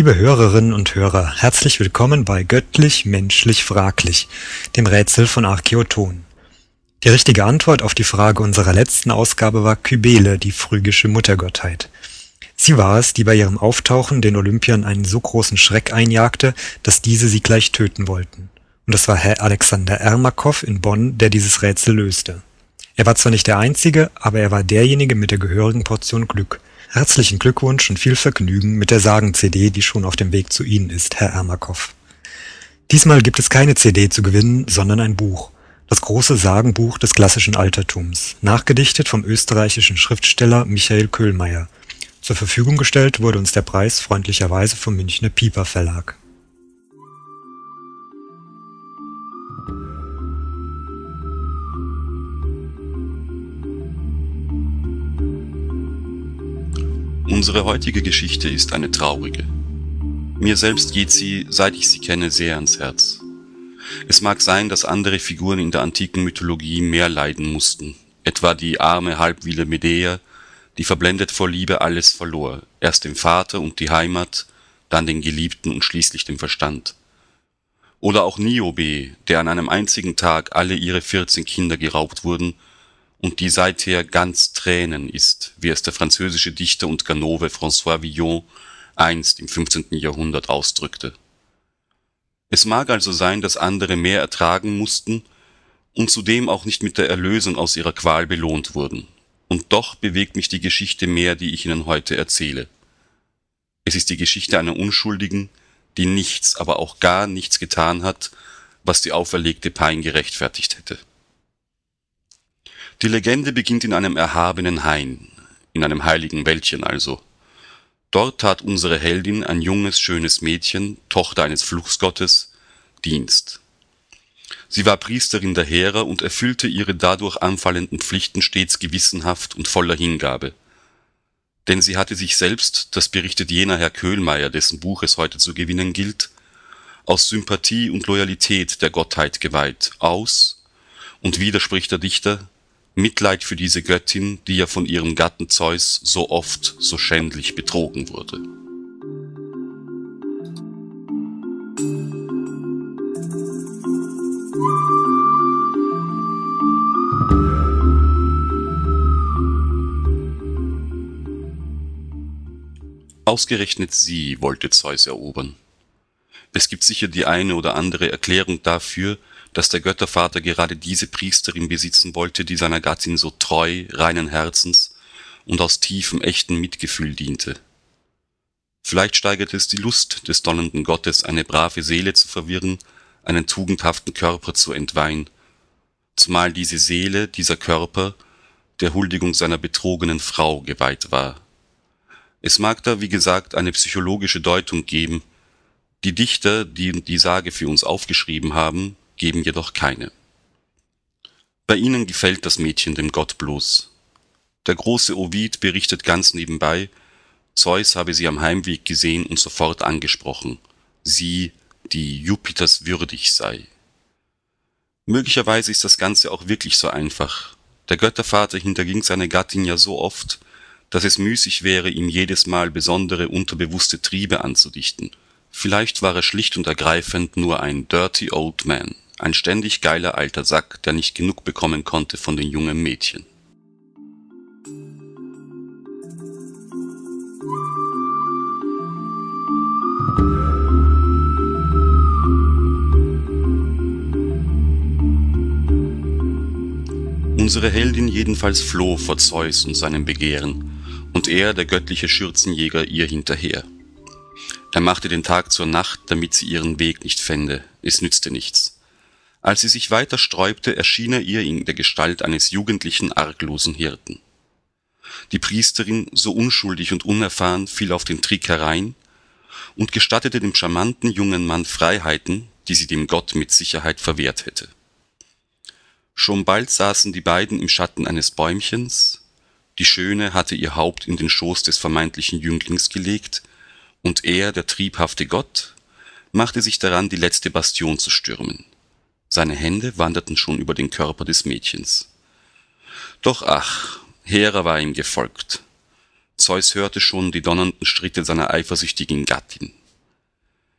Liebe Hörerinnen und Hörer, herzlich willkommen bei Göttlich, Menschlich, Fraglich, dem Rätsel von Archeoton. Die richtige Antwort auf die Frage unserer letzten Ausgabe war Kybele, die phrygische Muttergottheit. Sie war es, die bei ihrem Auftauchen den Olympiern einen so großen Schreck einjagte, dass diese sie gleich töten wollten. Und es war Herr Alexander Ermakow in Bonn, der dieses Rätsel löste. Er war zwar nicht der Einzige, aber er war derjenige mit der gehörigen Portion Glück. Herzlichen Glückwunsch und viel Vergnügen mit der Sagen-CD, die schon auf dem Weg zu Ihnen ist, Herr Ermakow. Diesmal gibt es keine CD zu gewinnen, sondern ein Buch. Das große Sagenbuch des klassischen Altertums, nachgedichtet vom österreichischen Schriftsteller Michael Köhlmeier. Zur Verfügung gestellt wurde uns der Preis freundlicherweise vom Münchner Piper Verlag. Unsere heutige Geschichte ist eine traurige. Mir selbst geht sie, seit ich sie kenne, sehr ans Herz. Es mag sein, dass andere Figuren in der antiken Mythologie mehr leiden mussten, etwa die arme Halbwille Medea, die verblendet vor Liebe alles verlor, erst den Vater und die Heimat, dann den Geliebten und schließlich den Verstand. Oder auch Niobe, der an einem einzigen Tag alle ihre 14 Kinder geraubt wurden und die seither ganz Tränen ist, wie es der französische Dichter und Ganove François Villon einst im 15. Jahrhundert ausdrückte es mag also sein, dass andere mehr ertragen mussten und zudem auch nicht mit der Erlösung aus ihrer Qual belohnt wurden. Und doch bewegt mich die Geschichte mehr, die ich Ihnen heute erzähle. Es ist die Geschichte einer Unschuldigen, die nichts, aber auch gar nichts getan hat, was die auferlegte Pein gerechtfertigt hätte. Die Legende beginnt in einem erhabenen Hain, in einem heiligen Wäldchen also. Dort tat unsere Heldin, ein junges, schönes Mädchen, Tochter eines Fluchsgottes, Dienst. Sie war Priesterin der Hera und erfüllte ihre dadurch anfallenden Pflichten stets gewissenhaft und voller Hingabe. Denn sie hatte sich selbst, das berichtet jener Herr Köhlmeier, dessen Buch es heute zu gewinnen gilt, aus Sympathie und Loyalität der Gottheit geweiht, aus, und widerspricht der Dichter, Mitleid für diese Göttin, die ja von ihrem Gatten Zeus so oft, so schändlich betrogen wurde. Ausgerechnet sie wollte Zeus erobern. Es gibt sicher die eine oder andere Erklärung dafür, dass der Göttervater gerade diese Priesterin besitzen wollte, die seiner Gattin so treu, reinen Herzens und aus tiefem, echten Mitgefühl diente. Vielleicht steigerte es die Lust des donnernden Gottes, eine brave Seele zu verwirren, einen tugendhaften Körper zu entweihen, zumal diese Seele, dieser Körper, der Huldigung seiner betrogenen Frau geweiht war. Es mag da, wie gesagt, eine psychologische Deutung geben. Die Dichter, die die Sage für uns aufgeschrieben haben, geben jedoch keine. Bei ihnen gefällt das Mädchen dem Gott bloß. Der große Ovid berichtet ganz nebenbei, Zeus habe sie am Heimweg gesehen und sofort angesprochen, sie, die Jupiters würdig sei. Möglicherweise ist das Ganze auch wirklich so einfach. Der Göttervater hinterging seine Gattin ja so oft, dass es müßig wäre, ihm jedes Mal besondere unterbewusste Triebe anzudichten. Vielleicht war er schlicht und ergreifend nur ein dirty old man ein ständig geiler alter Sack, der nicht genug bekommen konnte von den jungen Mädchen. Unsere Heldin jedenfalls floh vor Zeus und seinem Begehren, und er, der göttliche Schürzenjäger, ihr hinterher. Er machte den Tag zur Nacht, damit sie ihren Weg nicht fände, es nützte nichts. Als sie sich weiter sträubte, erschien er ihr in der Gestalt eines jugendlichen, arglosen Hirten. Die Priesterin, so unschuldig und unerfahren, fiel auf den Trick herein und gestattete dem charmanten jungen Mann Freiheiten, die sie dem Gott mit Sicherheit verwehrt hätte. Schon bald saßen die beiden im Schatten eines Bäumchens, die Schöne hatte ihr Haupt in den Schoß des vermeintlichen Jünglings gelegt, und er, der triebhafte Gott, machte sich daran, die letzte Bastion zu stürmen. Seine Hände wanderten schon über den Körper des Mädchens. Doch ach, Hera war ihm gefolgt. Zeus hörte schon die donnernden Schritte seiner eifersüchtigen Gattin.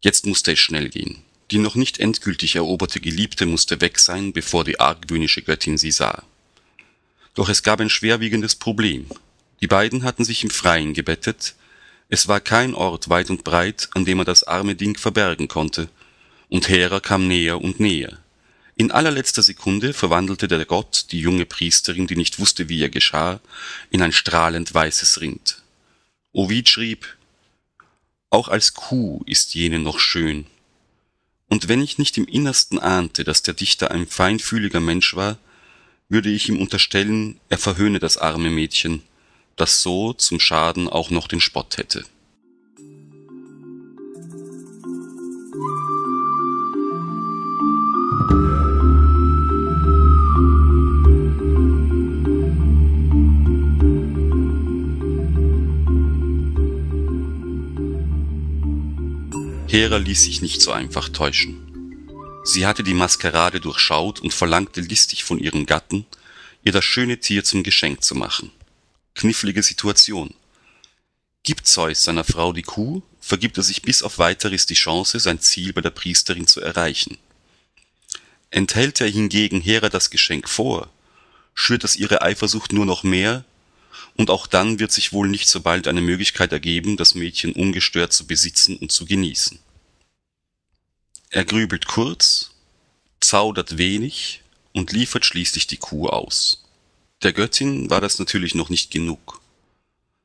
Jetzt musste es schnell gehen. Die noch nicht endgültig eroberte Geliebte musste weg sein, bevor die argwöhnische Göttin sie sah. Doch es gab ein schwerwiegendes Problem. Die beiden hatten sich im Freien gebettet, es war kein Ort weit und breit, an dem er das arme Ding verbergen konnte, und Hera kam näher und näher. In allerletzter Sekunde verwandelte der Gott die junge Priesterin, die nicht wusste, wie ihr geschah, in ein strahlend weißes Rind. Ovid schrieb, auch als Kuh ist jene noch schön. Und wenn ich nicht im Innersten ahnte, dass der Dichter ein feinfühliger Mensch war, würde ich ihm unterstellen, er verhöhne das arme Mädchen, das so zum Schaden auch noch den Spott hätte. Hera ließ sich nicht so einfach täuschen. Sie hatte die Maskerade durchschaut und verlangte listig von ihrem Gatten, ihr das schöne Tier zum Geschenk zu machen. Knifflige Situation. Gibt Zeus seiner Frau die Kuh, vergibt er sich bis auf weiteres die Chance, sein Ziel bei der Priesterin zu erreichen. Enthält er hingegen Hera das Geschenk vor, schürt das ihre Eifersucht nur noch mehr, und auch dann wird sich wohl nicht so bald eine Möglichkeit ergeben, das Mädchen ungestört zu besitzen und zu genießen. Er grübelt kurz, zaudert wenig und liefert schließlich die Kuh aus. Der Göttin war das natürlich noch nicht genug.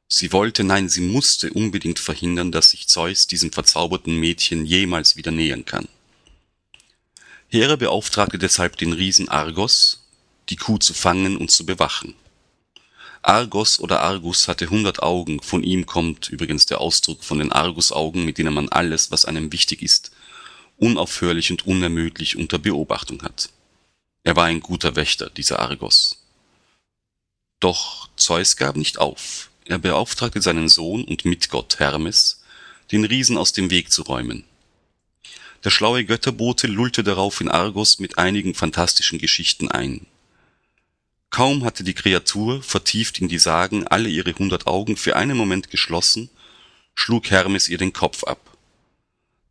Sie wollte, nein, sie musste unbedingt verhindern, dass sich Zeus diesem verzauberten Mädchen jemals wieder nähern kann. Hera beauftragte deshalb den Riesen Argos, die Kuh zu fangen und zu bewachen. Argos oder Argus hatte hundert Augen, von ihm kommt übrigens der Ausdruck von den Argusaugen, mit denen man alles, was einem wichtig ist, unaufhörlich und unermüdlich unter Beobachtung hat. Er war ein guter Wächter, dieser Argos. Doch Zeus gab nicht auf. Er beauftragte seinen Sohn und Mitgott Hermes, den Riesen aus dem Weg zu räumen. Der schlaue Götterbote lullte darauf in Argos mit einigen fantastischen Geschichten ein Kaum hatte die Kreatur, vertieft in die Sagen, alle ihre hundert Augen für einen Moment geschlossen, schlug Hermes ihr den Kopf ab.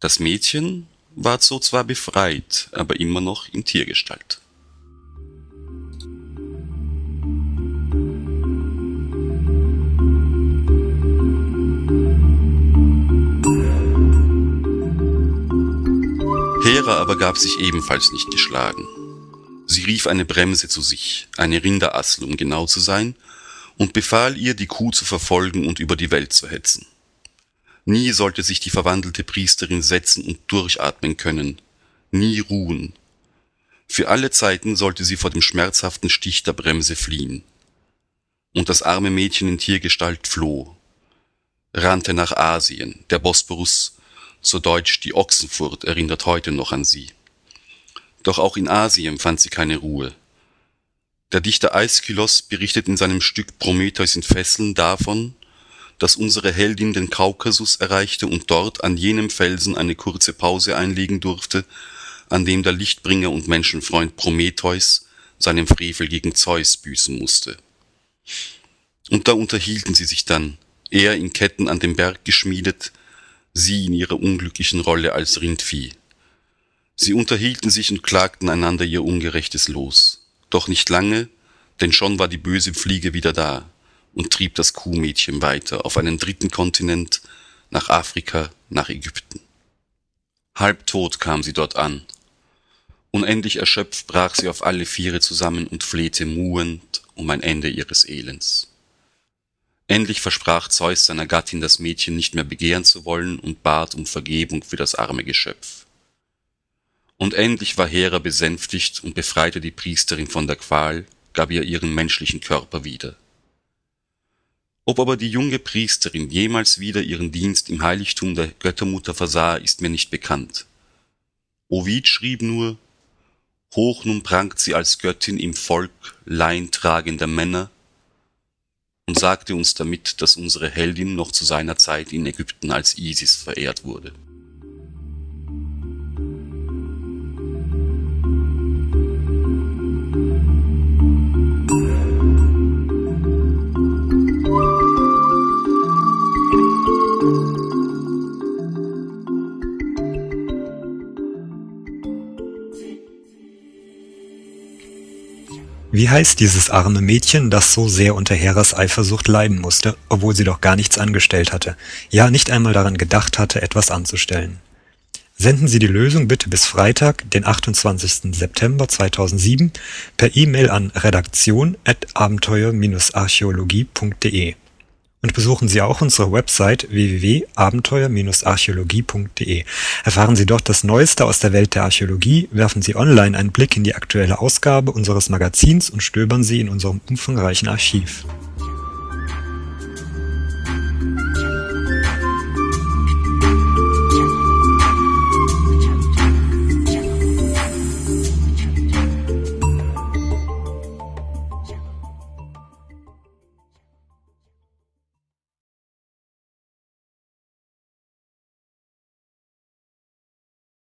Das Mädchen ward so zwar befreit, aber immer noch in Tiergestalt. Hera aber gab sich ebenfalls nicht geschlagen. Sie rief eine Bremse zu sich, eine Rinderassel, um genau zu sein, und befahl ihr, die Kuh zu verfolgen und über die Welt zu hetzen. Nie sollte sich die verwandelte Priesterin setzen und durchatmen können, nie ruhen. Für alle Zeiten sollte sie vor dem schmerzhaften Stich der Bremse fliehen. Und das arme Mädchen in Tiergestalt floh, rannte nach Asien, der Bosporus, zu Deutsch die Ochsenfurt erinnert heute noch an sie. Doch auch in Asien fand sie keine Ruhe. Der Dichter Aeschylos berichtet in seinem Stück Prometheus in Fesseln davon, dass unsere Heldin den Kaukasus erreichte und dort an jenem Felsen eine kurze Pause einlegen durfte, an dem der Lichtbringer und Menschenfreund Prometheus seinen Frevel gegen Zeus büßen musste. Und da unterhielten sie sich dann, er in Ketten an dem Berg geschmiedet, sie in ihrer unglücklichen Rolle als Rindvieh. Sie unterhielten sich und klagten einander ihr ungerechtes Los. Doch nicht lange, denn schon war die böse Fliege wieder da und trieb das Kuhmädchen weiter auf einen dritten Kontinent, nach Afrika, nach Ägypten. Halbtot kam sie dort an. Unendlich erschöpft brach sie auf alle Viere zusammen und flehte muhend um ein Ende ihres Elends. Endlich versprach Zeus seiner Gattin, das Mädchen nicht mehr begehren zu wollen und bat um Vergebung für das arme Geschöpf. Und endlich war Hera besänftigt und befreite die Priesterin von der Qual, gab ihr ihren menschlichen Körper wieder. Ob aber die junge Priesterin jemals wieder ihren Dienst im Heiligtum der Göttermutter versah, ist mir nicht bekannt. Ovid schrieb nur, Hoch nun prangt sie als Göttin im Volk leintragender Männer und sagte uns damit, dass unsere Heldin noch zu seiner Zeit in Ägypten als Isis verehrt wurde. Wie heißt dieses arme Mädchen, das so sehr unter Heras Eifersucht leiden musste, obwohl sie doch gar nichts angestellt hatte, ja nicht einmal daran gedacht hatte, etwas anzustellen? Senden Sie die Lösung bitte bis Freitag, den 28. September 2007 per E-Mail an redaktion@abenteuer-archäologie.de. Und besuchen Sie auch unsere Website www.abenteuer-archäologie.de. Erfahren Sie dort das Neueste aus der Welt der Archäologie, werfen Sie online einen Blick in die aktuelle Ausgabe unseres Magazins und stöbern Sie in unserem umfangreichen Archiv.